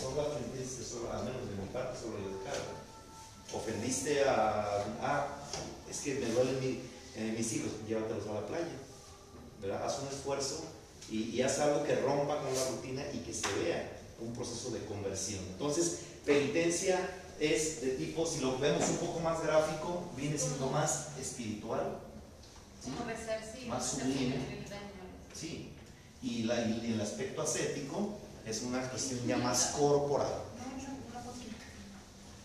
Son las penitencias, solo, al menos de mi parte, sobre el pecado. Ofendiste a, ah, es que me duelen mi, eh, mis hijos, llévatelos a la playa. ¿verdad? Haz un esfuerzo y, y haz algo que rompa con la rutina y que se vea un proceso de conversión. Entonces, penitencia es de tipo, si lo vemos un poco más gráfico, viene siendo más espiritual. ¿sí? Más sublime. Sí. Y, la- y el aspecto ascético es una cuestión ya más corporal.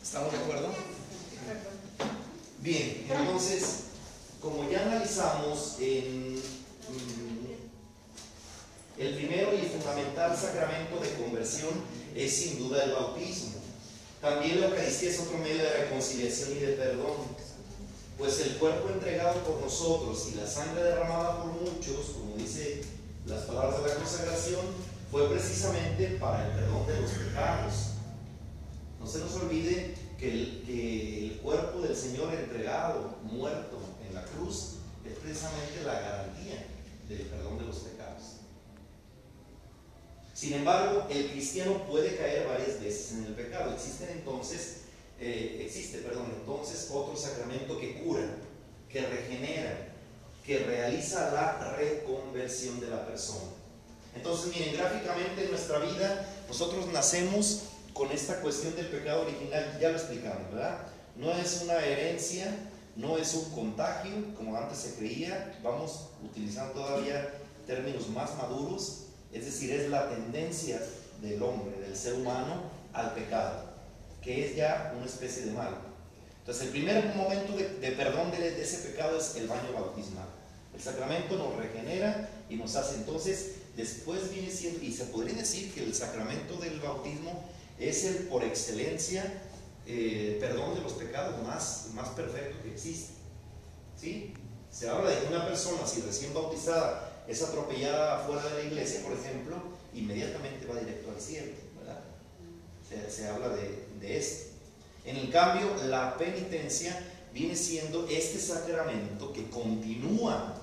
¿Estamos de acuerdo? Bien, entonces, como ya analizamos en mm, el primero y fundamental sacramento de conversión es sin duda el bautismo. También la Eucaristía es otro medio de reconciliación y de perdón, pues el cuerpo entregado por nosotros y la sangre derramada por muchos, como dice las palabras de la consagración, fue precisamente para el perdón de los pecados. No se nos olvide que el, cuerpo del Señor entregado, muerto en la cruz, es precisamente la garantía del perdón de los pecados. Sin embargo, el cristiano puede caer varias veces en el pecado. Existen entonces, eh, existe, perdón, entonces otro sacramento que cura, que regenera, que realiza la reconversión de la persona. Entonces, miren, gráficamente en nuestra vida, nosotros nacemos con esta cuestión del pecado original, ya lo explicamos, ¿verdad? No es una herencia, no es un contagio, como antes se creía, vamos utilizando todavía términos más maduros, es decir, es la tendencia del hombre, del ser humano, al pecado, que es ya una especie de mal. Entonces, el primer momento de, de perdón de, de ese pecado es el baño bautismal. El sacramento nos regenera y nos hace entonces, después viene siendo, y se podría decir que el sacramento del bautismo es el por excelencia eh, perdón de los pecados más, más perfecto que existe. ¿Sí? Se habla de que una persona, si recién bautizada, es atropellada fuera de la iglesia, por ejemplo, inmediatamente va directo al cielo, ¿verdad? Se, se habla de, de esto. En el cambio, la penitencia viene siendo este sacramento que continúa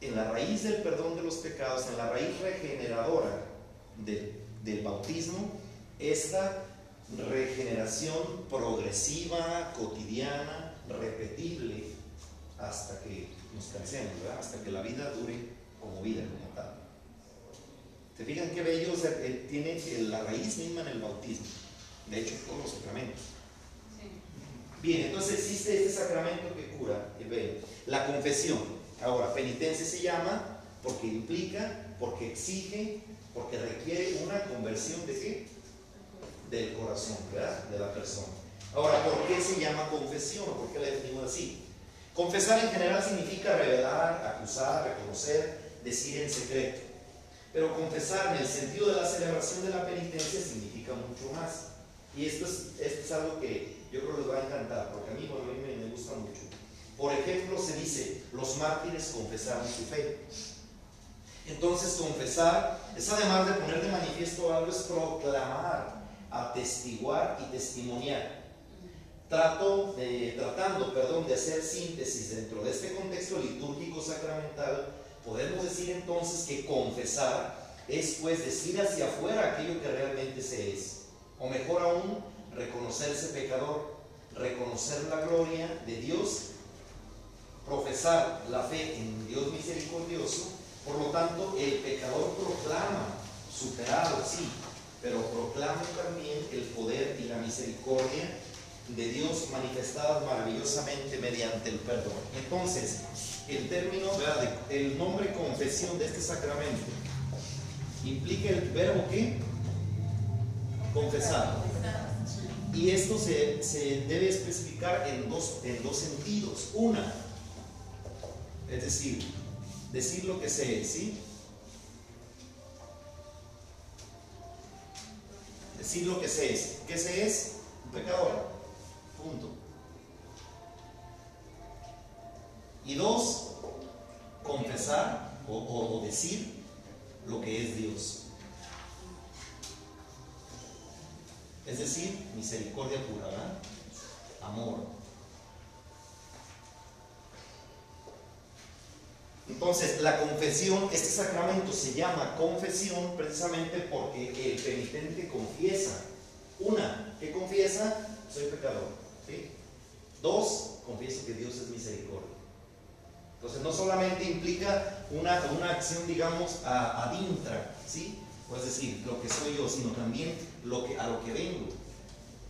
en la raíz del perdón de los pecados, en la raíz regeneradora de- del bautismo, esta regeneración progresiva, cotidiana, repetible, hasta que nos cansemos, ¿verdad? hasta que la vida dure como vida, como tal. ¿Se fijan qué bello? O sea, eh, tiene la raíz misma en el bautismo. De hecho, todos los sacramentos. Sí. Bien, entonces existe este sacramento que cura, que ve, la confesión. Ahora, penitencia se llama porque implica, porque exige, porque requiere una conversión de qué? Del corazón, ¿verdad? De la persona. Ahora, ¿por qué se llama confesión? ¿Por qué la definimos así? Confesar en general significa revelar, acusar, reconocer, decir en secreto. Pero confesar en el sentido de la celebración de la penitencia significa mucho más. Y esto es, esto es algo que yo creo que les va a encantar, porque a mí, a mí me gusta mucho. Por ejemplo, se dice, los mártires confesaron su fe. Entonces, confesar es además de poner de manifiesto algo, es proclamar, atestiguar y testimoniar. Trato tratando, perdón, de hacer síntesis dentro de este contexto litúrgico sacramental, podemos decir entonces que confesar es pues decir hacia afuera aquello que realmente se es. O mejor aún, reconocerse pecador, reconocer la gloria de Dios, profesar la fe en Dios misericordioso. Por lo tanto, el pecador proclama, superado, sí, pero proclama también el poder y la misericordia de Dios manifestadas maravillosamente mediante el perdón. Entonces, el término, el nombre confesión de este sacramento implica el verbo que confesar. Y esto se, se debe especificar en dos, en dos sentidos. Una, es decir, decir lo que sé, ¿sí? Decir lo que se es. ¿Qué se es? Un pecador. Punto. Y dos, confesar o, o- decir lo que es Dios. Es decir, misericordia pura, ¿verdad? Amor. Entonces, la confesión, este sacramento se llama confesión precisamente porque el penitente confiesa. Una, ¿qué confiesa? Soy pecador. ¿sí? Dos, confieso que Dios es misericordia. Entonces, no solamente implica una, una acción, digamos, adintra, ¿sí? es decir, lo que soy yo, sino también lo que, a lo que vengo.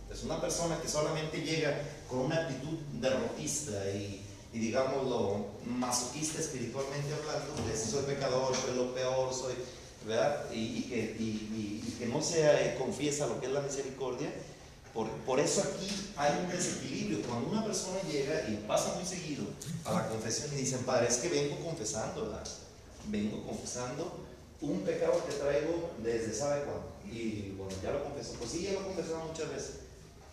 Es una persona que solamente llega con una actitud derrotista y, y digámoslo, masoquista espiritualmente hablando, de soy pecador, soy lo peor, soy, ¿verdad? Y, que, y, que, no se eh, confiesa lo que es la misericordia. Por, por, eso aquí hay un desequilibrio. Cuando una persona llega y pasa muy seguido a la confesión y dicen, Padre, es que vengo confesando, ¿verdad? Vengo confesando un pecado que traigo desde sabe cuándo. Y bueno, ya lo confesó. Pues sí, ya lo confesado muchas veces.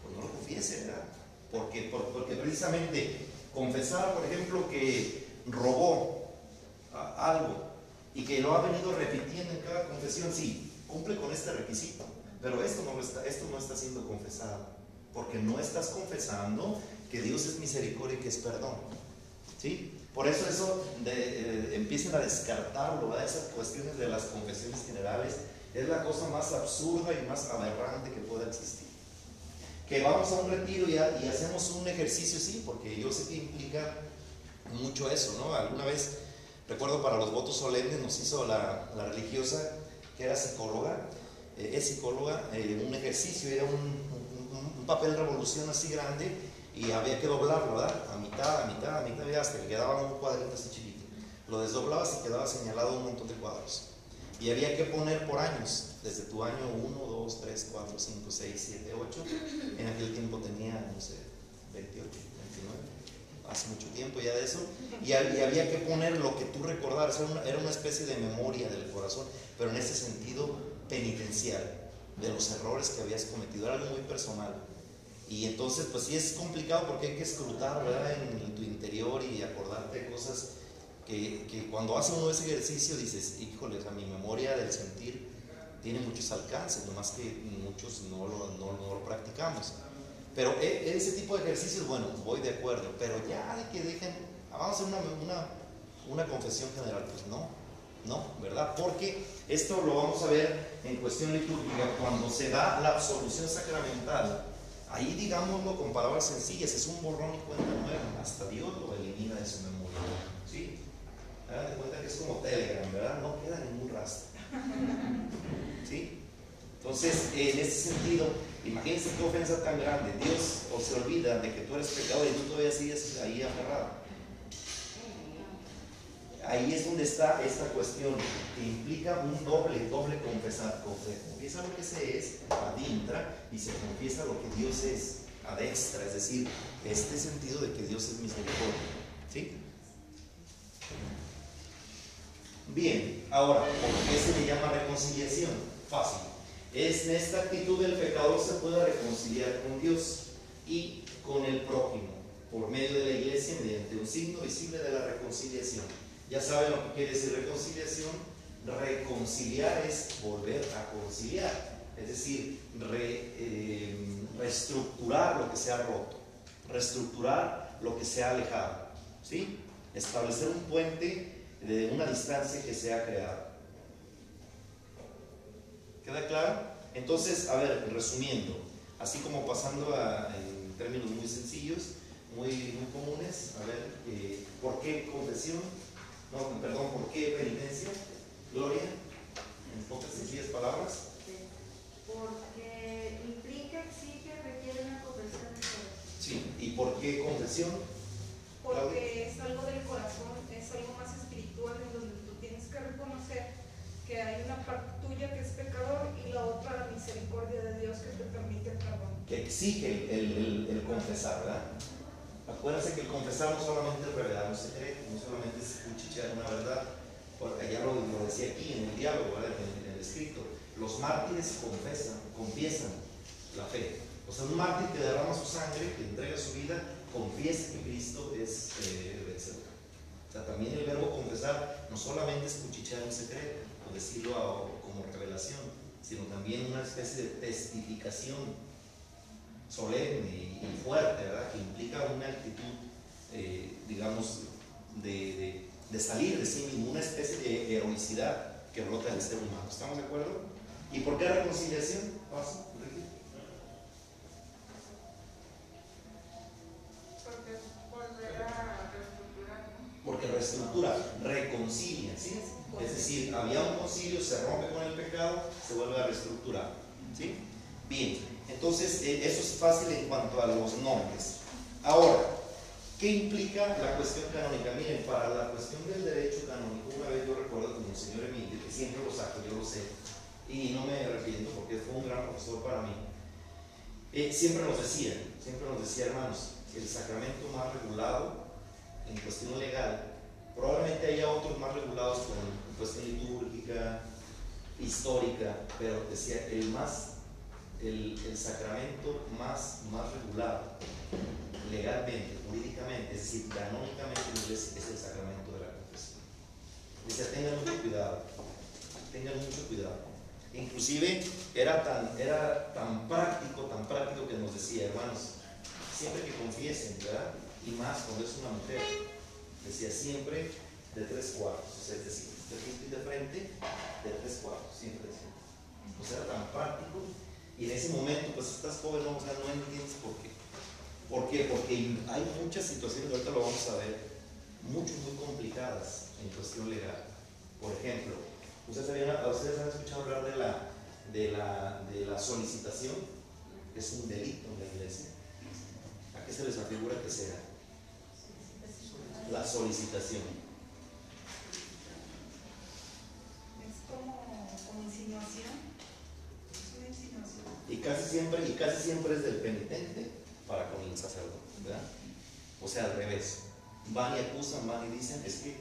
Pues no lo confiese, ¿verdad? Porque, porque precisamente confesar, por ejemplo, que robó algo y que lo ha venido repitiendo en cada confesión, sí, cumple con este requisito. Pero esto no, está, esto no está siendo confesado. Porque no estás confesando que Dios es misericordia y que es perdón. ¿Sí? Por eso eso eh, empiecen a descartarlo, ¿verdad? esas cuestiones de las confesiones generales, es la cosa más absurda y más aberrante que pueda existir. Que vamos a un retiro y, y hacemos un ejercicio, sí, porque yo sé que implica mucho eso, ¿no? Alguna vez, recuerdo para los votos solemnes, nos hizo la, la religiosa, que era psicóloga, eh, es psicóloga, eh, un ejercicio, era un, un, un papel revolución así grande y había que doblarlo, ¿verdad? A mitad, a mitad, a mitad, hasta que quedaba un cuadrito así chiquito. Lo desdoblabas y quedaba señalado un montón de cuadros. Y había que poner por años, desde tu año 1, 2, 3, 4, 5, 6, 7, 8. En aquel tiempo tenía, no sé, 28, 29, hace mucho tiempo ya de eso. Y había que poner lo que tú recordaras, era una especie de memoria del corazón, pero en ese sentido penitencial, de los errores que habías cometido, era algo muy personal. Y entonces, pues sí es complicado porque hay que escrutar, ¿verdad? En, tu interior y acordarte de cosas que, que, cuando hace uno ese ejercicio dices, híjole, a mi memoria del sentir tiene muchos alcances, nomás que muchos no lo, no, no lo practicamos. Pero e, ese tipo de ejercicios, bueno, voy de acuerdo, pero ya de que dejen, vamos a hacer una, una, una confesión general, pues no, no, ¿verdad? Porque esto lo vamos a ver en cuestión litúrgica, cuando se da la absolución sacramental Ahí, digámoslo con palabras sencillas, es un borrón y cuenta nueva. Hasta Dios lo elimina de su memoria. ¿Sí? Hagan de cuenta que es como Telegram, ¿verdad? No queda ningún rastro. Entonces, en ese sentido, imagínense qué ofensa tan grande. Dios o se olvida de que tú eres pecador y tú todavía sigues ahí aferrado ahí es donde está esta cuestión que implica un doble, doble confesar. Confiesa lo que se es, adintra, y se confiesa lo que Dios es, adextra, es decir, este sentido de que Dios es misericordia. ¿Sí? Bien, ahora, ¿por qué se le llama reconciliación? Fácil. Es en esta actitud del pecador se puede reconciliar con Dios y con el prójimo por medio de la iglesia mediante un signo visible de la reconciliación. Ya saben lo que quiere decir reconciliación. Reconciliar es volver a conciliar, es decir, eh, reestructurar lo que se ha roto, reestructurar lo que se ha alejado, ¿sí? establecer un puente de una distancia que se ha creado. ¿Queda claro? Entonces, a ver, resumiendo, así como pasando a, en términos muy sencillos, muy, muy comunes, a ver, eh, ¿por qué confesión? no, perdón, ¿por qué penitencia? Gloria, en pocas sencillas palabras. Porque implica, exige, requiere una confesión de corazón. Sí, ¿y por qué confesión? Porque es algo del corazón, es algo más espiritual en donde tú tienes que reconocer que hay una parte tuya que es pecador y la otra la misericordia de Dios que te permite perdón. Que exige el, el, el confesar, ¿verdad? Acuérdense que el confesar no solamente es revelar un secreto, no solamente es cuchichear una verdad, porque ya lo, decía aquí en el diálogo, en, el escrito, los mártires confesan, confiesan la fe. O sea, un mártir que derrama su sangre, que entrega su vida, confiesa que Cristo es eh, el vencedor. O sea, también el verbo confesar no solamente es cuchichear un secreto, o decirlo como revelación, sino también una especie de testificación solemne y fuerte, ¿verdad? Que implica una actitud, eh, digamos, de, salir de sí mismo, una especie de heroicidad que brota del ser humano. ¿Estamos de acuerdo? ¿Y por qué reconciliación volver a reestructurar. Porque reestructura, reconcilia, ¿sí? Es decir, había un concilio, se rompe con el pecado, se vuelve a reestructurar, ¿sí? Bien, entonces eh, eso es fácil en cuanto a los nombres. Ahora, ¿Qué implica la cuestión canónica? Miren, para la cuestión del derecho canónico, una vez yo recuerdo como el señor Emilio, que siempre lo saco, yo lo sé, y no me arrepiento porque fue un gran profesor para mí, eh, siempre nos decía, siempre nos decía, hermanos, el sacramento más regulado en cuestión legal, probablemente haya otros más regulados con cuestión litúrgica, histórica, pero decía, el más, el, el sacramento más, más regulado legalmente, jurídicamente, es decir, canónicamente en inglés es el sacramento de la confesión. Dice, tengan mucho cuidado, tengan mucho cuidado. Inclusive era tan, era tan práctico, tan práctico que nos decía, hermanos, siempre que confiesen, ¿verdad? Y más cuando es una mujer, decía siempre de tres cuartos, o sea, es decir, de de frente, de tres cuartos, siempre decía. O sea, era tan práctico. Y en ese momento, pues estás joven, no, o sea, no entiendes por qué. ¿Por qué? Porque hay muchas situaciones, ahorita lo vamos a ver, mucho, muy complicadas en cuestión legal. Por ejemplo, ¿ustedes, han escuchado hablar de la, de, la, de la solicitación? Es un delito en la iglesia. ¿A qué se les afigura que sea? La solicitación. Es como, insinuación. Es una insinuación. Y casi siempre, y casi siempre es del penitente para con el sacerdote, ¿verdad? O sea, al revés. Van y acusan, van y dicen, es que,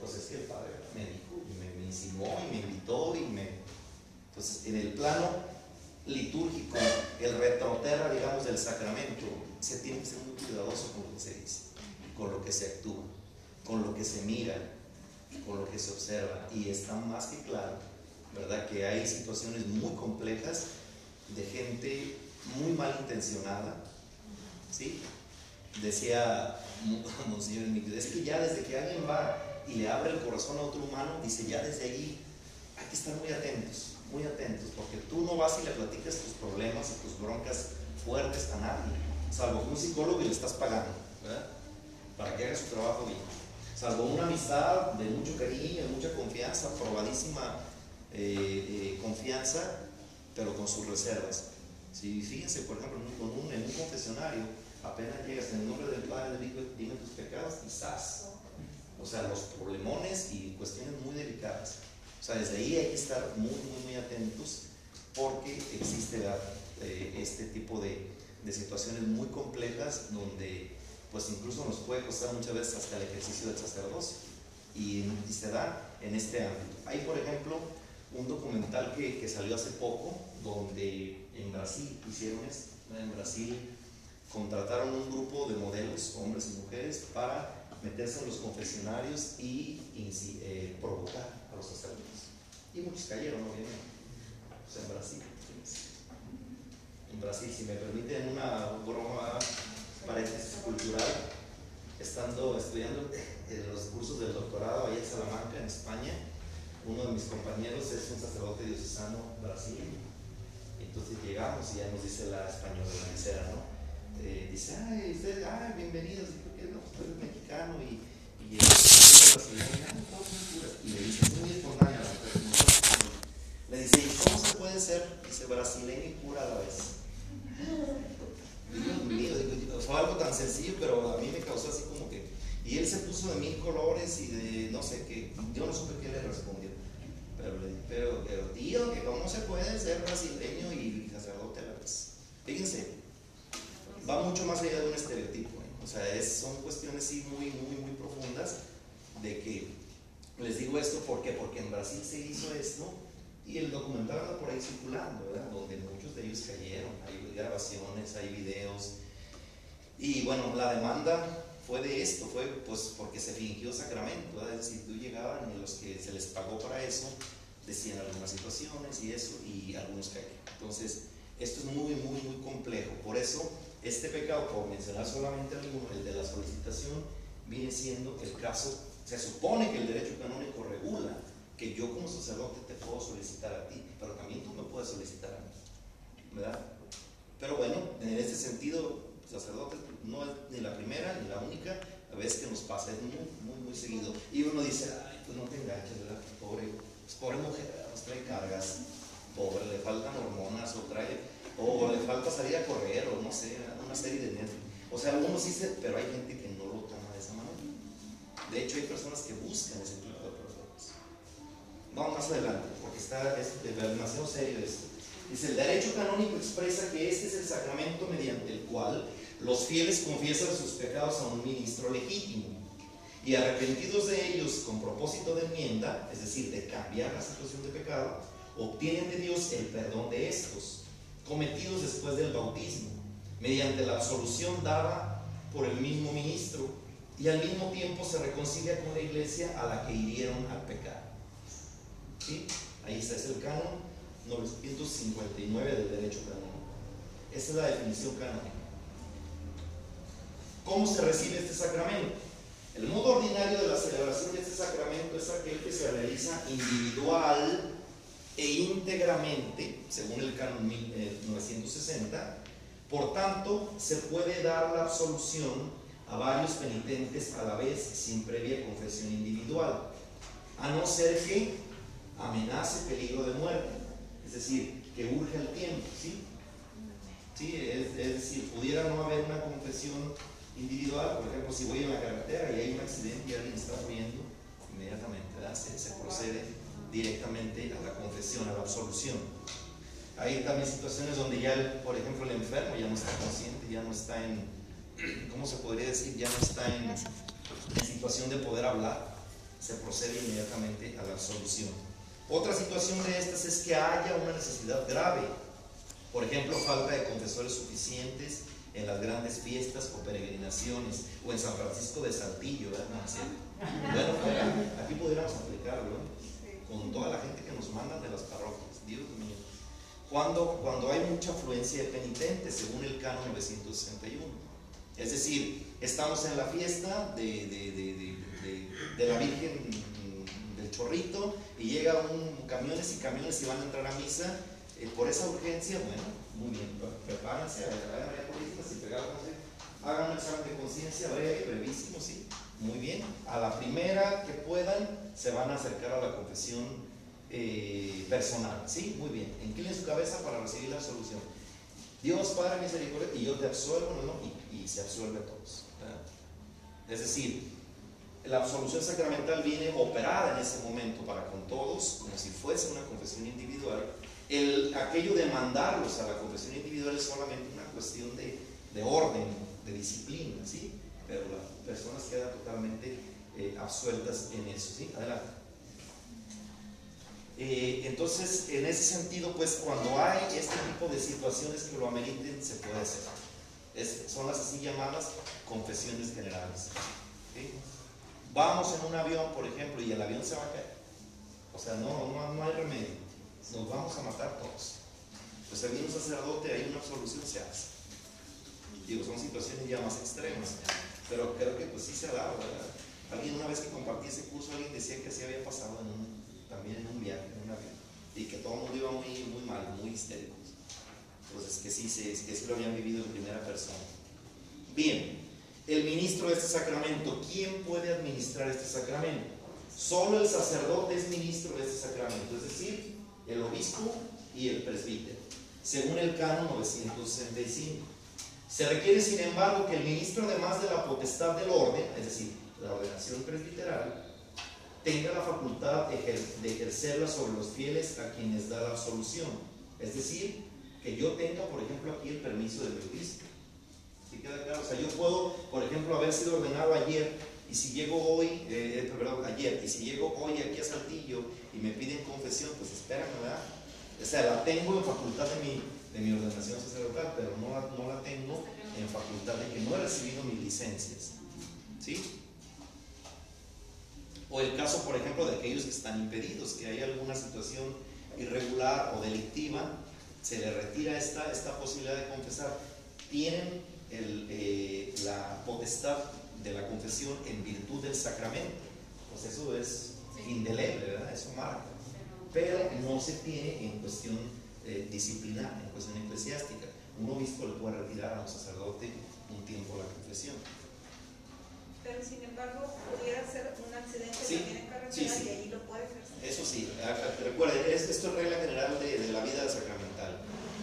pues es que el padre me dijo, y me, insinuó, y me invitó, y me... Entonces, en el plano litúrgico, el retroterra, digamos, del sacramento, se tiene que ser muy cuidadoso con lo que se dice, con lo que se actúa, con lo que se mira, con lo que se observa. Y está más que claro, ¿verdad?, que hay situaciones muy complejas de gente muy malintencionada, ¿sí? Decía Monseñor es que ya desde que alguien va y le abre el corazón a otro humano, dice, ya desde ahí hay que estar muy atentos, muy atentos, porque tú no vas y le platicas tus problemas y tus broncas fuertes a nadie, salvo un psicólogo y le estás pagando, ¿verdad? Para que haga su trabajo bien. Salvo una amistad de mucho cariño, de mucha confianza, probadísima eh, eh, confianza, pero con sus reservas. Si fíjense, por ejemplo, en un, en un confesionario, apenas llegas en nombre del Padre, dime tus pecados, quizás. O sea, los problemones y cuestiones muy delicadas. O sea, desde ahí hay que estar muy, muy, muy atentos porque existe eh, este tipo de, de, situaciones muy complejas donde pues incluso nos puede costar muchas veces hasta el ejercicio del sacerdocio y, y se da en este ámbito. Hay, por ejemplo, un documental que, salió hace poco donde en Brasil hicieron esto. En Brasil contrataron un grupo de modelos, hombres y mujeres, para meterse en los confesionarios y, eh, provocar a los sacerdotes. Y muchos cayeron, obviamente. Sea, en Brasil. En Brasil, si me permiten una broma, paréntesis cultural, estando estudiando en los cursos del doctorado allá en Salamanca, en España, uno de mis compañeros es un sacerdote diocesano brasileño. Entonces llegamos y ya nos dice la española, la mesera, ¿no? Eh, dice, ay, ustedes, ay, bienvenidos, y no, usted es mexicano y, y, y le dice, muy espontánea la Le dice, ¿y cómo se puede ser, dice, brasileño y cura a la vez? Fue algo tan sencillo, pero a mí me causó así como que, y él se puso de mil colores y de no sé qué, yo no supe qué le respondió. Pero, pero, pero tío, que cómo se puede ser brasileño y sacerdote a la vez. Fíjense, va mucho más allá de un estereotipo. ¿eh? O sea, son cuestiones sí muy, muy, muy profundas de que les digo esto porque porque en Brasil se hizo esto y el documental anda por ahí circulando, ¿verdad? Donde muchos de ellos cayeron, hay grabaciones, hay videos. Y bueno, la demanda fue de esto, fue pues porque se fingió sacramento, ¿verdad? Es decir, tú llegaban y los que se les pagó para eso decían algunas situaciones y eso, y algunos cayeron. Entonces, esto es muy, muy, muy complejo. Por eso este pecado, por mencionar solamente alguno, el de la solicitación, viene siendo el caso Se supone que el derecho canónico regula que yo como sacerdote te puedo solicitar a ti, pero también tú me puedes solicitar a mí. ¿Verdad? Pero bueno, en este sentido, sacerdote no es ni la primera ni la única vez que nos pasa, es muy, muy, muy seguido. Y uno dice, ay, pues no te enganches, ¿verdad? Pobre, pues pobre mujer, nos trae cargas, pobre, le faltan hormonas o trae, o le falta salir a correr, o no sé, una serie de nervios. O sea, algunos dicen, pero hay gente que no lo toma de esa manera. De hecho, hay personas que buscan ese tipo de. Vamos más adelante, porque está es demasiado serio esto. Dice, el derecho canónico expresa que este es el sacramento mediante el cual los fieles confiesan sus pecados a un ministro legítimo y arrepentidos de ellos con propósito de enmienda, es decir, de cambiar la situación de pecado, obtienen de Dios el perdón de estos, cometidos después del bautismo, mediante la absolución dada por el mismo ministro, y al mismo tiempo se reconcilia con la iglesia a la que hirieron al pecado. Ahí está, es el canon 959 del derecho canónico. Esa es la definición canónica. ¿Cómo se recibe este sacramento? El modo ordinario de la celebración de este sacramento es aquel que se realiza individual e íntegramente, según el canon 1960. Eh, Por tanto, se puede dar la absolución a varios penitentes a la vez sin previa confesión individual, a no ser que amenace peligro de muerte, es decir, que urge el tiempo, ¿sí? Sí, es, decir, pudiera no haber una confesión individual, por ejemplo, si voy en la carretera y hay un accidente y alguien está muriendo, inmediatamente se, procede directamente a la confesión, a la absolución. Hay también situaciones donde ya, por ejemplo, el enfermo ya no está consciente, ya no está en, ¿cómo se podría decir? Ya no está en situación de poder hablar, se procede inmediatamente a la absolución. Otra situación de estas es que haya una necesidad grave, por ejemplo, falta de confesores suficientes, en las grandes fiestas o peregrinaciones, o en San Francisco de Saltillo, ¿verdad? Bueno, aquí pudiéramos aplicarlo, con toda la gente que nos mandan de las parroquias, Dios mío. Cuando, cuando hay mucha afluencia de penitentes, según el canon 961. Es decir, estamos en la fiesta de, de, de, de la Virgen Chorrito y llega un camiones y camiones y van a entrar a misa. Eh, por esa urgencia, bueno, muy bien, prepárense, hagan un examen de conciencia breve, brevísimo, sí, muy bien. A la primera que puedan, se van a acercar a la confesión eh, personal, sí, muy bien. Inclinen su cabeza para recibir la absolución. Dios Padre misericordia, y yo te absuelvo. Y, y se absuelve a todos. Es decir, la absolución sacramental viene operada en ese momento para con todos, como si fuese una confesión individual. El, aquello de mandarlos a la confesión individual es solamente una cuestión de, de orden, de disciplina, ¿sí? Pero las personas quedan totalmente eh, absueltas en eso, ¿sí? Adelante. Eh, entonces, en ese sentido, pues cuando hay este tipo de situaciones que lo ameriten, se puede hacer. Son las así llamadas confesiones generales. Vamos en un avión, por ejemplo, y el avión se va a caer. O sea, no, no, no hay remedio. Nos vamos a matar todos. Pues hay un sacerdote, hay una absolución, se hace. Digo, son situaciones ya más extremas, pero creo que pues sí se ha dado, ¿verdad? Alguien una vez que compartí ese curso, alguien decía que así había pasado también en un viaje, en un avión, y que todo el mundo iba muy, muy mal, muy histéricos. Entonces, que sí, que sí lo habían vivido en primera persona. Bien, el ministro de este sacramento, ¿quién puede administrar este sacramento? Solo el sacerdote es ministro de este sacramento, es decir, el obispo y el presbítero, según el canon 965. Se requiere, sin embargo, que el ministro, además de la potestad del orden, es decir, la ordenación presbiteral, tenga la facultad de ejercerla sobre los fieles a quienes da la absolución. Es decir, que yo tenga, por ejemplo, aquí el permiso del obispo. ¿Sí queda claro? O sea, yo puedo, por ejemplo, haber sido ordenado ayer y si llego hoy, eh, eh, perdón, ayer, y si llego hoy aquí a Saltillo y me piden confesión, pues espérame, ¿verdad? O sea, la tengo en facultad de mi, de mi ordenación sacerdotal, pero no la, no la tengo en facultad de que no he recibido mis licencias. ¿Sí? O el caso, por ejemplo, de aquellos que están impedidos, que hay alguna situación irregular o delictiva, se le retira esta, esta posibilidad de confesar. Tienen el, eh, la potestad de la confesión en virtud del sacramento. pues eso es indeleble, ¿verdad? Eso marca. Pero no se tiene en cuestión eh, disciplinar, en cuestión eclesiástica. Un obispo le puede retirar a un sacerdote un tiempo la confesión. Pero sin embargo, pudiera ser un accidente también en carretera y ahí lo puede ejercer. Eso sí, recuerden, esto es regla general de, de la vida sacramental.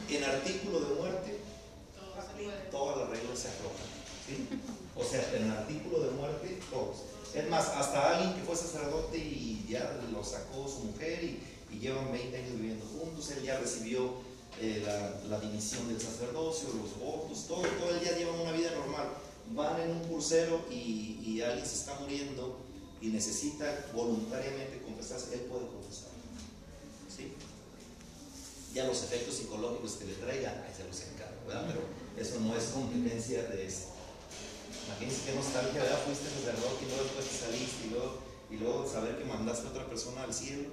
En artículo de muerte, todas las reglas se aflojan. ¿sí? O sea, en el artículo de muerte, todos. Es más, hasta alguien que fue sacerdote y ya lo sacó su mujer y, llevan 20 años viviendo juntos, él ya recibió eh, la, la, dimisión del sacerdocio, los votos, todo, todo el día llevan una vida normal. Van en un crucero y, alguien se está muriendo y necesita voluntariamente confesarse, él puede confesar. ¿sí? Ya los efectos psicológicos que le traiga, ahí se los encargo, ¿verdad? Pero eso no es competencia de esto. Imagínense qué nostalgia, ¿verdad? Fuiste sacerdote y luego después saliste y luego, y luego saber que mandaste a otra persona al cielo.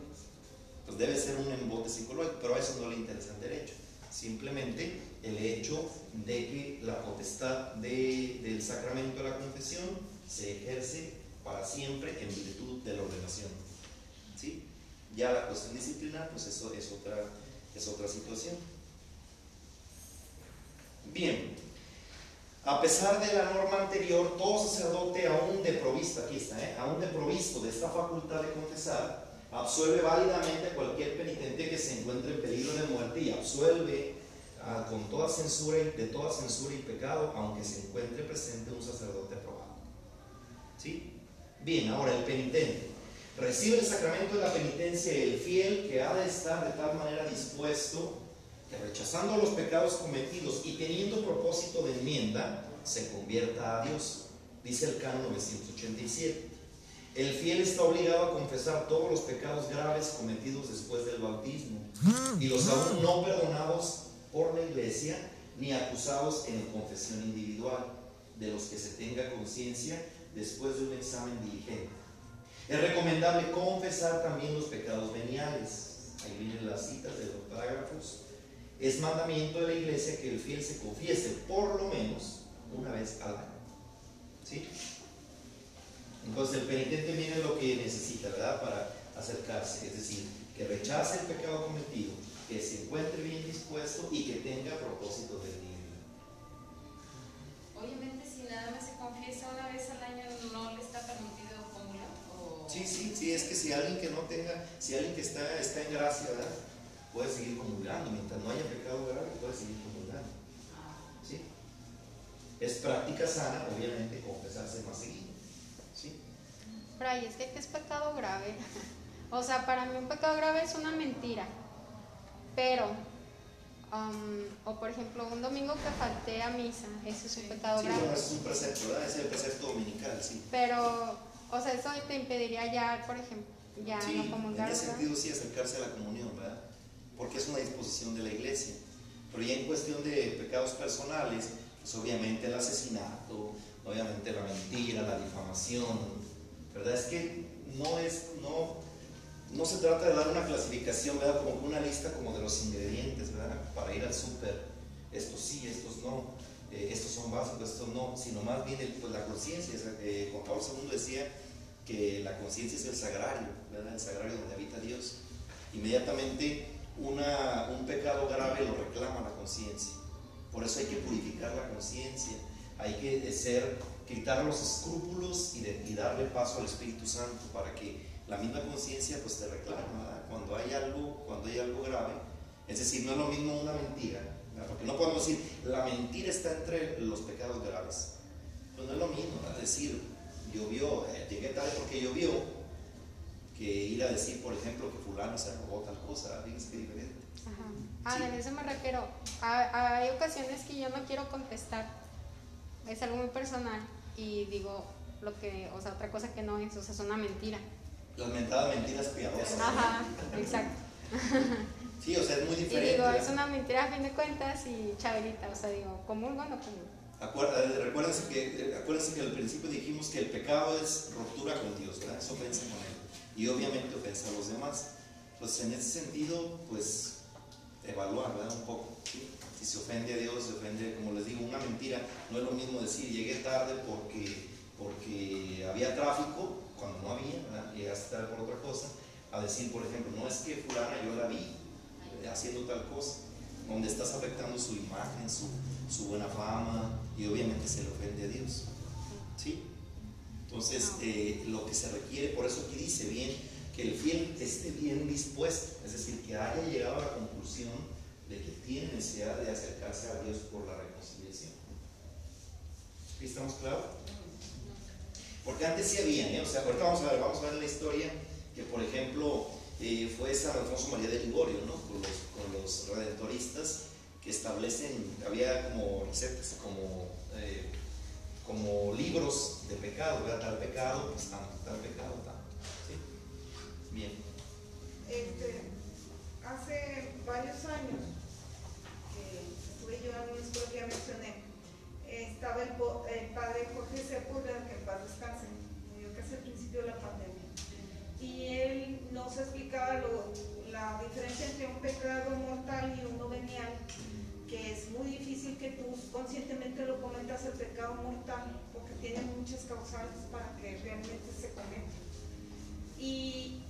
Pues debe ser un embote psicológico, pero a eso no le interesa el derecho. Simplemente el hecho de que la potestad de, del sacramento de la confesión se ejerce para siempre en virtud de la ordenación. ¿Sí? Ya la cuestión disciplinar, pues eso es otra, es otra situación. Bien, a pesar de la norma anterior, todo sacerdote aún de provisto, aquí está, ¿eh? aún de provisto de esta facultad de confesar, absuelve válidamente a cualquier penitente que se encuentre en peligro de muerte y absuelve ah, con toda censura, de toda censura y pecado, aunque se encuentre presente un sacerdote aprobado. ¿Sí? Bien, ahora el penitente. Recibe el sacramento de la penitencia el fiel que ha de estar de tal manera dispuesto rechazando los pecados cometidos y teniendo propósito de enmienda, se convierta a Dios. Dice el canon 987. El fiel está obligado a confesar todos los pecados graves cometidos después del bautismo y los aún no perdonados por la iglesia ni acusados en confesión individual, de los que se tenga conciencia después de un examen diligente. Es recomendable confesar también los pecados veniales. Ahí vienen las citas de los parágrafos es mandamiento de la iglesia que el fiel se confiese por lo menos una vez al año. ¿Sí? Entonces el penitente viene lo que necesita, ¿verdad? Para acercarse, es decir, que rechace el pecado cometido, que se encuentre bien dispuesto y que tenga propósito de nivel. Obviamente si nada más se confiesa una vez al año no le está permitido comulgar. Sí, sí, sí, es que si alguien que no tenga, si alguien que está, está en gracia, ¿verdad? Puede seguir comulgando. Mientras no haya pecado grave, puede seguir comulgando. ¿Sí? Es práctica sana, obviamente, confesarse más seguido. ¿Sí? Fray, es que ¿qué es pecado grave? o sea, para mí un pecado grave es una mentira. Pero, um, o por ejemplo, un domingo que falté a misa, eso es un pecado sí, grave. Bueno, es un precepto, ¿verdad? Es el precepto dominical, sí. Pero, o sea, eso te impediría ya, por ejemplo, ya no comulgar. En ese sentido, sí, acercarse a la comunión, ¿verdad? Porque es una disposición de la iglesia. Pero ya en cuestión de pecados personales, pues obviamente el asesinato, obviamente la mentira, la difamación, ¿verdad? Es que no es, no, no se trata de dar una clasificación, ¿verdad? Como una lista como de los ingredientes, ¿verdad? Para ir al súper, estos sí, estos no, eh, estos son básicos, estos no, sino más bien pues, la conciencia. Eh, Juan Pablo II decía que la conciencia es el sagrario, ¿verdad? El sagrario donde habita Dios. Inmediatamente una, un pecado grave lo reclama la conciencia. Por eso hay que purificar la conciencia, hay que ser, quitar los escrúpulos y, darle paso al Espíritu Santo para que la misma conciencia pues te reclame cuando hay algo, cuando hay algo grave. Es decir, no es lo mismo una mentira, porque no podemos decir la mentira está entre los pecados graves. Pues no es lo mismo, decir, llovió, eh, llegué tarde porque llovió, que ir a decir, por ejemplo, que fulano se robó tal cosa, es que diferente. Ajá. Ah, en eso me refiero. Hay ocasiones que yo no quiero contestar. Es algo muy personal y digo lo que, o sea, otra cosa que no es, o sea, es una mentira. Las mentadas mentiras piadosas. Ajá, exacto. Sí, o sea, es muy diferente. Y digo, es una mentira a fin de cuentas y chabelita, o sea, digo, ¿común o no común? Acuérdense que, acuérdense que al principio dijimos que el pecado es ruptura con Dios, ¿verdad? Es ofensa con Él y obviamente ofensa a los demás. Pues en ese sentido, pues evaluar, ¿verdad? Un poco. Si se ofende a Dios, se ofende, como les digo, una mentira. No es lo mismo decir llegué tarde porque, porque había tráfico, cuando no había, ¿verdad? llegaste a por otra cosa, a decir, por ejemplo, no es que fulana yo la vi eh, haciendo tal cosa, donde estás afectando su imagen, su, su buena fama, y obviamente se le ofende a Dios. ¿Sí? Entonces, eh, lo que se requiere, por eso aquí dice bien, que el fiel esté bien dispuesto, es decir, que haya llegado a la conclusión de que tiene necesidad de acercarse a Dios por la reconciliación. ¿Estamos claros? Porque antes sí había, ¿eh? o sea, ahorita vamos a ver, vamos a ver la historia que, por ejemplo, eh, fue San Alfonso María de Ligorio, ¿no? Con los, redentoristas que establecen, había como recetas, como, eh, como libros de pecado, ¿verdad? Tal pecado, pues tal, tal pecado, tal. ¿Sí? Bien. Este, hace varios años que estuve yo en una escuela ya mencioné, estaba el, el padre Jorge Sepúlveda, que en paz descanse, murió casi al principio de la pandemia. Y él nos explicaba lo, la diferencia entre un pecado mortal y uno venial, que es muy difícil que tú conscientemente lo cometas el pecado mortal, porque tiene muchas causales para que realmente se cometa. Y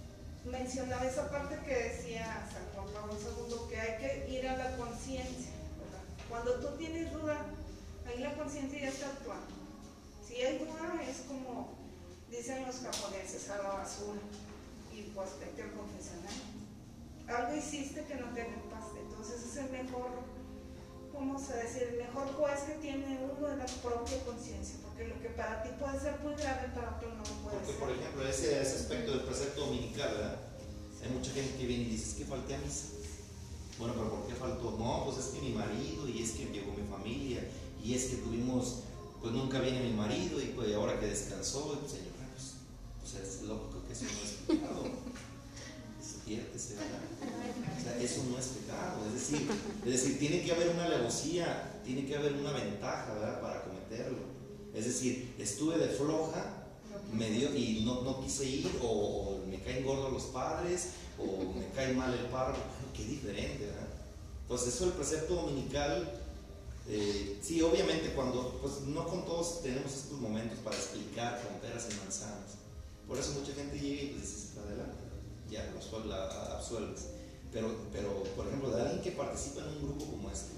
mencionaba esa parte que decía San Juan Pablo II, que hay que ir a la conciencia. Cuando tú tienes duda, ahí la conciencia ya está actuando. Si hay duda, es como dicen los japoneses, a la basura. Y pues vete al confesionario. Algo hiciste que no te paz. Entonces es el mejor, ¿cómo se dice? El mejor juez que tiene uno de la propia conciencia. Porque lo que para ti puede ser muy grave, para otro no lo puede Porque, ser. por ejemplo, ese, ese aspecto del precepto dominical, ¿verdad? Hay mucha gente que viene y dice, es que falté a misa. Bueno, pero ¿por qué faltó? No, pues es que mi marido, y es que llegó mi familia, y es que tuvimos, pues nunca viene mi marido, y pues ahora que descansó, pues, señor, pues, pues es lógico que eso no es pecado. Eso no es pecado. Es decir, es decir, tiene que haber una alevosía, tiene que haber una ventaja, ¿verdad? Para cometerlo. Es decir, estuve de floja, me dio, y no, no quise ir, o, me caen gordos los padres, o me cae mal el párroco. Qué diferente, ¿verdad? Entonces, eso el precepto dominical, eh, sí, obviamente, cuando, pues no con todos tenemos estos momentos para explicar con peras y manzanas. Por eso mucha gente llega y pues dice, adelante, ya lo absuel- la absuelves. Pero, pero, por ejemplo, de alguien que participa en un grupo como este,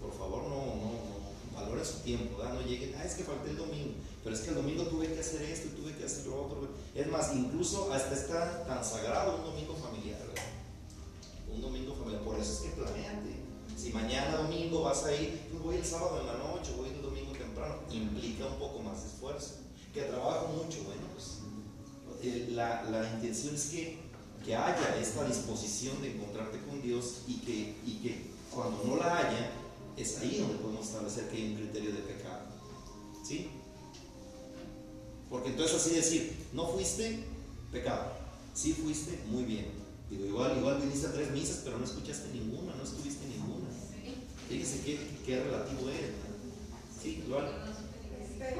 por favor, no, no, no valoren su tiempo, no lleguen, ah, es que falté el domingo, pero es que el domingo tuve que hacer esto tuve que hacer lo otro. Es más, incluso hasta está tan sagrado un domingo familiar, ¿verdad? Un domingo familiar, por eso es que planeate. Si mañana domingo vas a ir, pues voy el sábado en la noche, voy el domingo temprano, implica un poco más de esfuerzo. Que trabajo mucho, bueno, pues la, la intención es que, que haya esta disposición de encontrarte con Dios y que, y que cuando no la haya, es ahí donde podemos establecer que hay un criterio de pecado. ¿Sí? Porque entonces así decir, no fuiste, pecado. Sí fuiste, muy bien. Digo, igual, igual viniste a tres misas, pero no escuchaste ninguna, no estuviste ninguna. Fíjese qué, qué relativo. ¿no? Sí, igual. Este,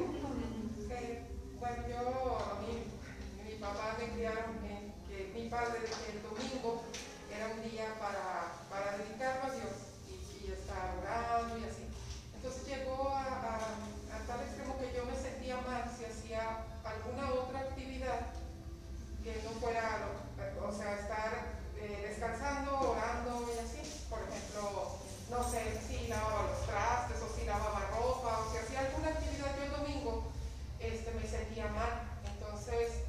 que, bueno, yo, a mí, mi papá me criaron en que mi padre, que el domingo era un día para, para dedicarlo a Dios y, y estar orando y así. Entonces llegó a, a, a tal extremo que yo me sentía mal si hacía alguna otra actividad que no fuera, lo- o sea, estar eh, descansando, orando y así. Por ejemplo, no sé si lavaba los trastes o si lavaba ropa o si hacía alguna actividad yo el domingo, este, me sentía mal. Entonces,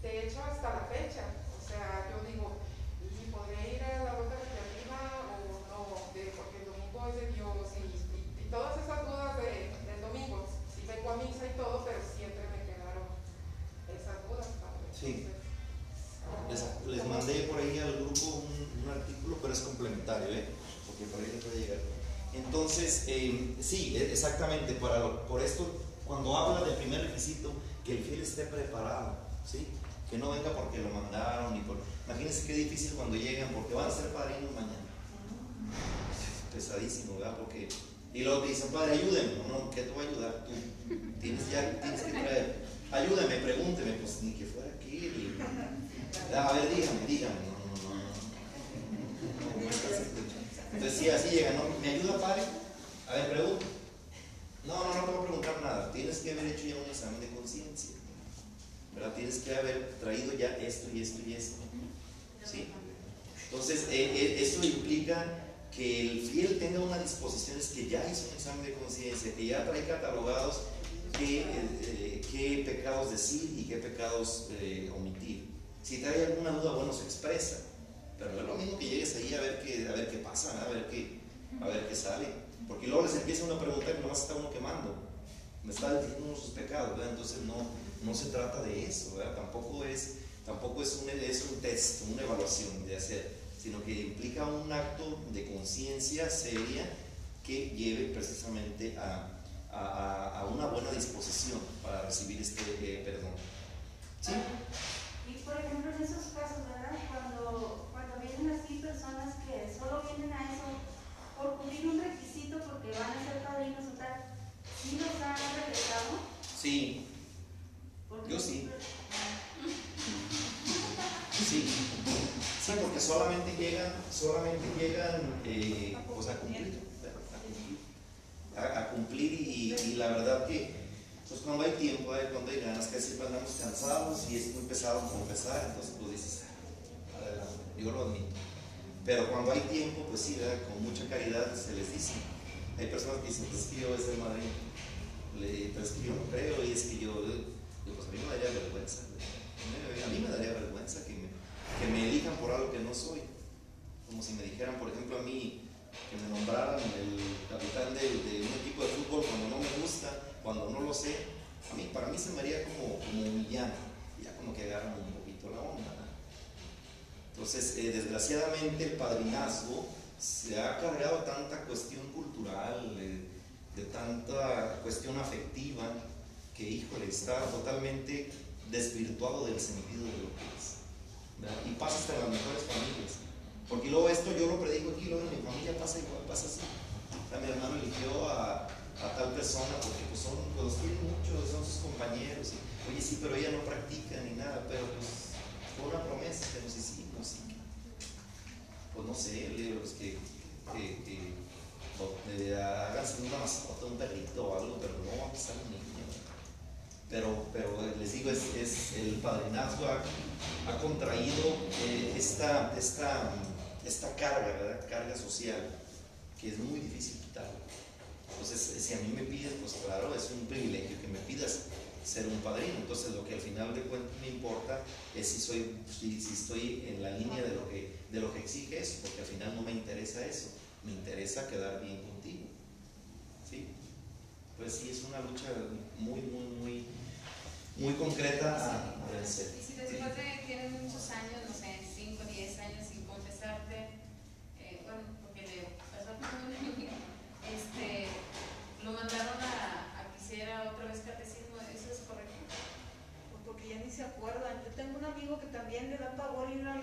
de hecho, hasta la fecha, o sea, yo digo, ¿y podré ir a la ruta recreativa o no? De- porque el domingo es de Dios y, y- y todas esas dudas de- del domingo. Sí vengo a misa y todo, pero siempre me quedaron esas dudas. padre. Sí. Entonces, Les, les mandé por ahí al grupo un, un artículo, pero es complementario, ¿eh? porque por ahí les puede llegar. Entonces, eh, sí, e- exactamente, para lo- por esto, cuando habla del primer requisito, que el fiel esté preparado, ¿sí? que no venga porque lo mandaron, ni por... Imagínense qué difícil cuando llegan, porque van a ser padrinos mañana. Porque... Y luego te dicen, padre, ayúdenme. No, no, ¿qué te va a ayudar tú? Tienes, ya, tienes que traer. Ayúdame, pregúnteme, pues ni que fuera aquí. a ver, dígame, dígame. No, no, no. Entonces, sí, así llega, ¿no? ¿Me ayuda, padre? A ver, pregunta. No, no, no te voy a preguntar nada. Tienes que haber hecho ya un examen de conciencia. ¿Verdad? Tienes que haber traído ya esto y esto y esto. ¿Sí? Entonces, eh, eh, esto implica que el fiel tenga una disposición, es que ya hizo un examen de conciencia, que ya trae catalogados qué, eh, qué pecados decir y qué pecados omitir. Si trae alguna duda, bueno, se expresa. Pero no es lo mismo que llegues ahí a ver qué, a ver qué pasa, a ver qué, a ver qué sale. Porque luego les empieza una pregunta que nomás está uno quemando. Me está diciendo sus pecados, ¿verdad? Entonces no, no se trata de eso, ¿verdad? Tampoco es, tampoco es, un, es un test, una evaluación de hacer, sino que implica un acto de conciencia seria que lleve precisamente a, a, a, una buena disposición para recibir este eh, perdón. ¿Sí? Y por ejemplo, en esos casos, ¿verdad? Cuando, cuando vienen así personas que solo vienen a eso por cumplir un requisito porque van a ser padrinos o tal, ¿sí los han regresado? Sí. Yo sí. Sí. Sí, porque solamente llegan, solamente llegan eh, pues a cumplir, a cumplir, y, y la verdad que pues cuando hay tiempo, cuando hay ganas, que siempre andamos cansados y confesar, entonces pues dices, adelante, yo lo admito. Pero cuando hay tiempo, pues sí, con mucha caridad se les dice. Hay personas que dicen, pues es que yo es el madre, pero es que yo no creo y es que yo, pues a mí me daría vergüenza. A mí me daría vergüenza que me, que me elijan por algo que no soy. Como si me dijeran, por ejemplo, a mí, que me nombraran el capitán de, de un equipo de fútbol cuando no me gusta cuando no lo sé, a mí, para mí se me haría como, como humillante, como que agarran un poquito la onda. Entonces, eh, desgraciadamente el padrinazgo se ha cargado tanta cuestión cultural, de, tanta cuestión afectiva, que híjole, está totalmente desvirtuado del sentido de lo que es. Y pasa hasta en las mejores familias. Porque luego esto yo lo predico aquí, luego en mi familia pasa igual, pasa así. O mi hermano eligió a, a tal persona porque pues son, pues los quieren mucho, son sus compañeros. Y, Oye, sí, pero ella no practica ni nada, pero pues fue una promesa que nos hicimos pues no sé, libros que, que, que háganse una mascota, un perrito o algo, pero no va a pasar un niño. Pero, pero les digo, es, es el padrinazgo ha, contraído eh, esta, esta, esta carga, ¿verdad? Carga social, que es muy difícil entonces, si a mí me pides, pues claro, es un privilegio que me pidas ser un padrino. Entonces, lo que al final de cuentas me importa es si, soy, si, estoy en la línea de lo, que, de lo que exige eso, porque al final no me interesa eso, me interesa quedar bien contigo. ¿Sí? Pues sí, es una lucha muy, muy, muy, muy concreta a, vencer. Y si después de, tienes muchos años, no sé, 5, 10 años sin confesarte, eh, bueno, porque le pasó a este lo mandaron a, otra vez catecismo, ¿eso es correcto? Pues porque ya ni se acuerdan. Yo tengo un amigo que también le da pavor ir al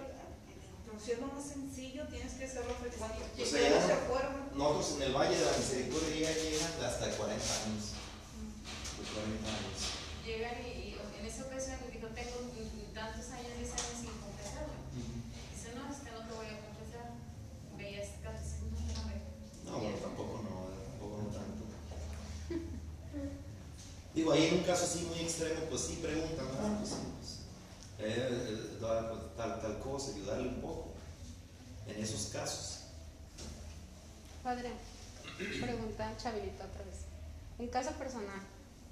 lo más sencillo, tienes que hacerlo frecuente. Allá, no se acuerdan. Nosotros en el Valle de la Misericordia llegan hasta 40 años. Mm. 40 años. Llegan y, en esa ocasión dijo, tengo tantos años, 10 años sin confesarlo. Dice, no, es que no te voy a confesar. Veías catecismo, no, no, bueno, tampoco no. Digo, ahí en un caso así muy extremo, pues sí preguntan, ah, pues, pues eh, eh, tal, tal cosa, ayudarle un poco en esos casos. Padre, pregunta Chabelito otra vez. En caso personal,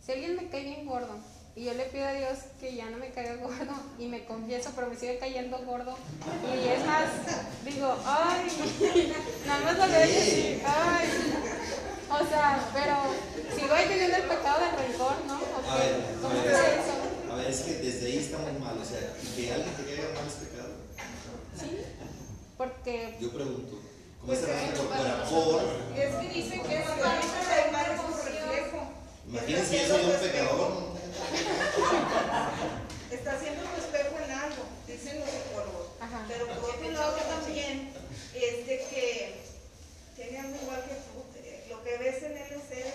si alguien me cae bien gordo y yo le pido a Dios que ya no me caiga gordo y me confieso, pero me sigue cayendo gordo y es más, digo, ay, nada más lo que ay, o sea, pero sigo ahí teniendo el pecado del rencor, ¿no? A ver, ¿Cómo a ver, eso? A ver, es que desde ahí está muy mal. O sea, que alguien te caiga mal es pecado. Sí, porque. Yo pregunto. ¿Cómo pues se llama? Por. Es que dicen que es mal un reflejo. Imagínense, yo soy un pecador. Está haciendo un espejo en algo, dicen los psicólogos. Pero por otro lado también es de que tiene algo igual que tú que ves en él es él,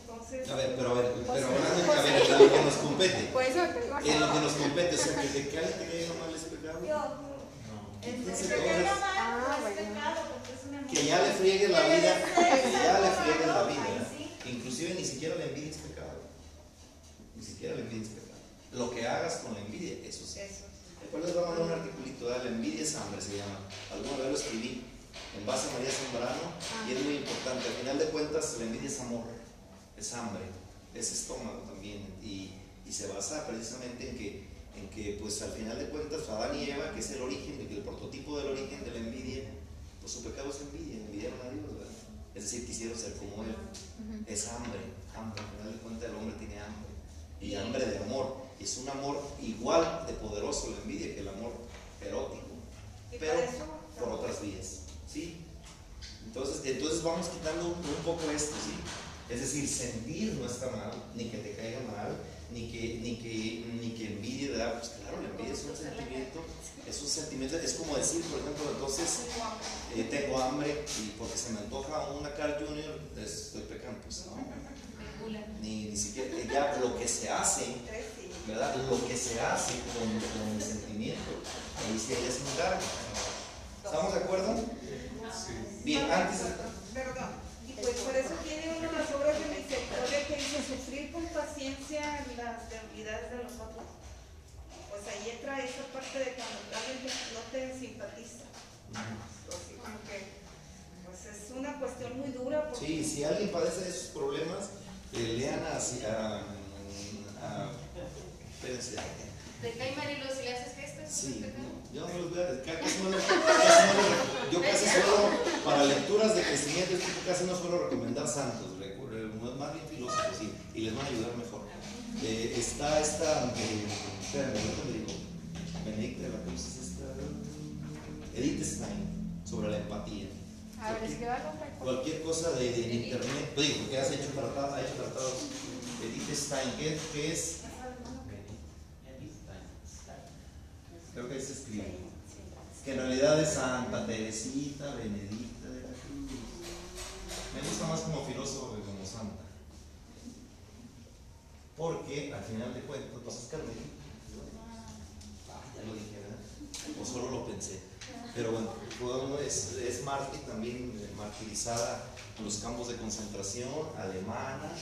entonces... A ver, pero a ver, pero ahora, a ver, en lo que nos compete. Pues en lo que nos compete, o sea, que te cae, te cae mal es pecado. Yo, no. Entonces, ah. Que ya le friegue la vida, que ya le friegue la vida. Inclusive ni siquiera la envidia es pecado. Ni siquiera la envidia es pecado. Lo que hagas con la envidia, eso sí. Eso. Después les voy a mandar un articulito, la envidia es hambre, se llama. Alguna vez lo escribí en base a María Zambrano y es muy importante. Al final de cuentas, la envidia es amor, es hambre, es estómago también. Y, y se basa precisamente en que, en que, pues al final de cuentas, Adán y Eva, que es el origen, el prototipo del origen de la envidia, pues su pecado es envidia, envidiaron a Dios, ¿verdad? Es decir, quisieron ser como Él. Es hambre, hambre. Al final de cuentas, el hombre tiene hambre. Y hambre de amor. Y es un amor igual de poderoso la envidia que el amor erótico, pero por otras vías. ¿Sí? Entonces, entonces vamos quitando un poco esto, ¿sí? Es decir, sentir no está mal, ni que te caiga mal, ni que, ni que, ni que envidia, ¿verdad? Pues claro, la envidia es un sentimiento, es un sentimiento, es como decir, por ejemplo, entonces tengo hambre. eh, tengo hambre y porque se me antoja una Carl Jr., estoy pecando, pues no, ni, ni siquiera, ya lo que se hace sí. ¿verdad? Lo que se hace con, con el sentimiento, ahí sí encarga. ¿Estamos de acuerdo? Bien, antes de... Perdón. Y pues por eso tiene uno paciencia las debilidades de los otros. Pues ahí entra esa parte de cuando no te simpatiza. Así como que, pues es una cuestión muy dura. Porque Sí, si alguien padece de esos problemas, eh, lean a... a, a espérense. Te cae Marilo si le haces gestos. Sí, ¿te cae? yo no los voy a ca- casi no los- casi no los- yo casi solo para lecturas de crecimiento casi no suelo recomendar santos, más bien filósofos sí, y les van a ayudar mejor. Eh, está esta, eh, espérame, me digo, Benedicta de la Cruz es esta, Edith Stein, sobre la empatía. A ver, Cualquier- escríbalo. Franco. Cualquier cosa de, de internet, pues digo, que has hecho tratados, ha hecho tratados. Edith Stein, ¿qué, qué es? Creo que ahí se escribe. Que en realidad es Santa Teresita Benedicta de la Cruz. Me gusta más como filósofo que como. Porque al final de cuentas, pues es. Ah, ya lo dije, ¿verdad? O solo lo pensé. Pero bueno, bueno, es, es mártir también, eh, martirizada en los campos de concentración, alemana.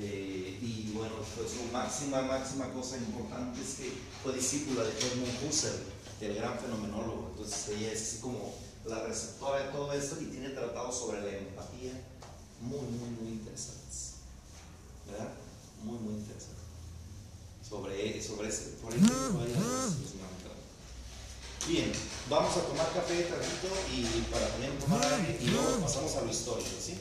eh, y bueno, pues su máxima, máxima cosa importante es que fue discípula de Edmund Husserl, el gran fenomenólogo. Entonces ella es así como la receptora de todo esto y tiene tratados sobre la empatía muy, muy, muy interesantes. ¿Verdad? muy, muy interesante. Sobre, sobre ese, por eso no hay Bien, vamos a tomar café tantito y para también tomar aire y luego pasamos a lo histórico, ¿sí?